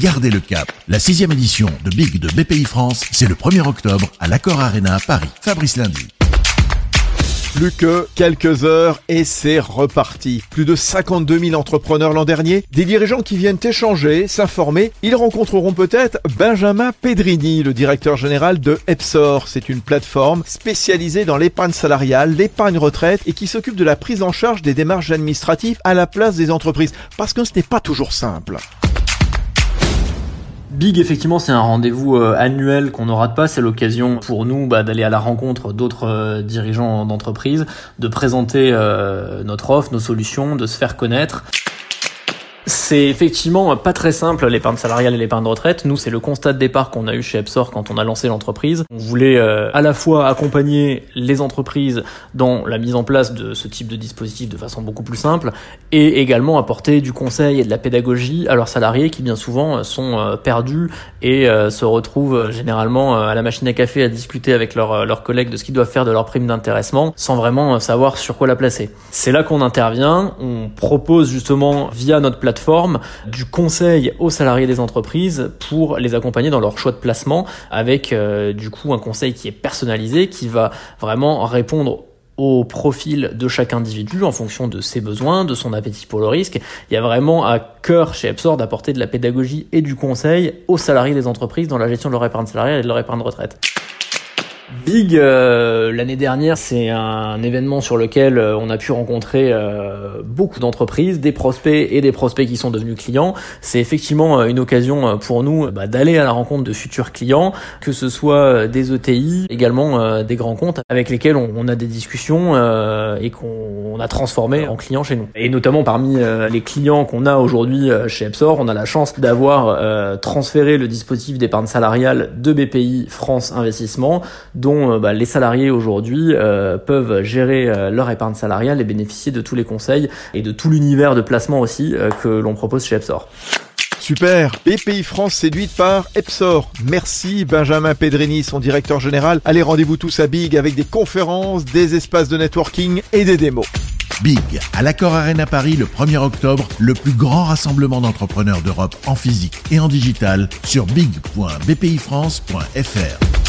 Gardez le cap. La sixième édition de Big de BPI France, c'est le 1er octobre à l'Accor Arena à Paris. Fabrice Lundi. Plus que quelques heures et c'est reparti. Plus de 52 000 entrepreneurs l'an dernier, des dirigeants qui viennent échanger, s'informer. Ils rencontreront peut-être Benjamin Pedrini, le directeur général de Epsor. C'est une plateforme spécialisée dans l'épargne salariale, l'épargne retraite et qui s'occupe de la prise en charge des démarches administratives à la place des entreprises. Parce que ce n'est pas toujours simple. Big, effectivement, c'est un rendez-vous euh, annuel qu'on ne rate pas. C'est l'occasion pour nous bah, d'aller à la rencontre d'autres euh, dirigeants d'entreprise, de présenter euh, notre offre, nos solutions, de se faire connaître. C'est effectivement pas très simple l'épargne salariale et l'épargne de retraite. Nous, c'est le constat de départ qu'on a eu chez Epsor quand on a lancé l'entreprise. On voulait euh, à la fois accompagner les entreprises dans la mise en place de ce type de dispositif de façon beaucoup plus simple et également apporter du conseil et de la pédagogie à leurs salariés qui bien souvent euh, sont euh, perdus et se retrouvent généralement à la machine à café à discuter avec leurs, leurs collègues de ce qu'ils doivent faire de leur prime d'intéressement sans vraiment savoir sur quoi la placer. C'est là qu'on intervient. On propose justement via notre plateforme du conseil aux salariés des entreprises pour les accompagner dans leur choix de placement avec euh, du coup un conseil qui est personnalisé, qui va vraiment répondre au profil de chaque individu en fonction de ses besoins, de son appétit pour le risque. Il y a vraiment à cœur chez Epsor d'apporter de la pédagogie et du conseil aux salariés des entreprises dans la gestion de leur épargne salariale et de leur épargne retraite. Big, euh, l'année dernière, c'est un événement sur lequel euh, on a pu rencontrer euh, beaucoup d'entreprises, des prospects et des prospects qui sont devenus clients. C'est effectivement une occasion pour nous bah, d'aller à la rencontre de futurs clients, que ce soit des ETI, également des grands comptes avec lesquels on, a des discussions et qu'on a transformé en clients chez nous. Et notamment parmi les clients qu'on a aujourd'hui chez Epsor, on a la chance d'avoir transféré le dispositif d'épargne salariale de BPI France Investissement dont euh, bah, les salariés aujourd'hui euh, peuvent gérer euh, leur épargne salariale et bénéficier de tous les conseils et de tout l'univers de placement aussi que l'on propose chez Epsor. Super BPI France séduite par Epsor. Merci Benjamin Pedrini, son directeur général. Allez, rendez-vous tous à Big avec des conférences, des espaces de networking et des démos. Big, à l'Accord Arena Paris le 1er octobre, le plus grand rassemblement d'entrepreneurs d'Europe en physique et en digital sur big.bpifrance.fr.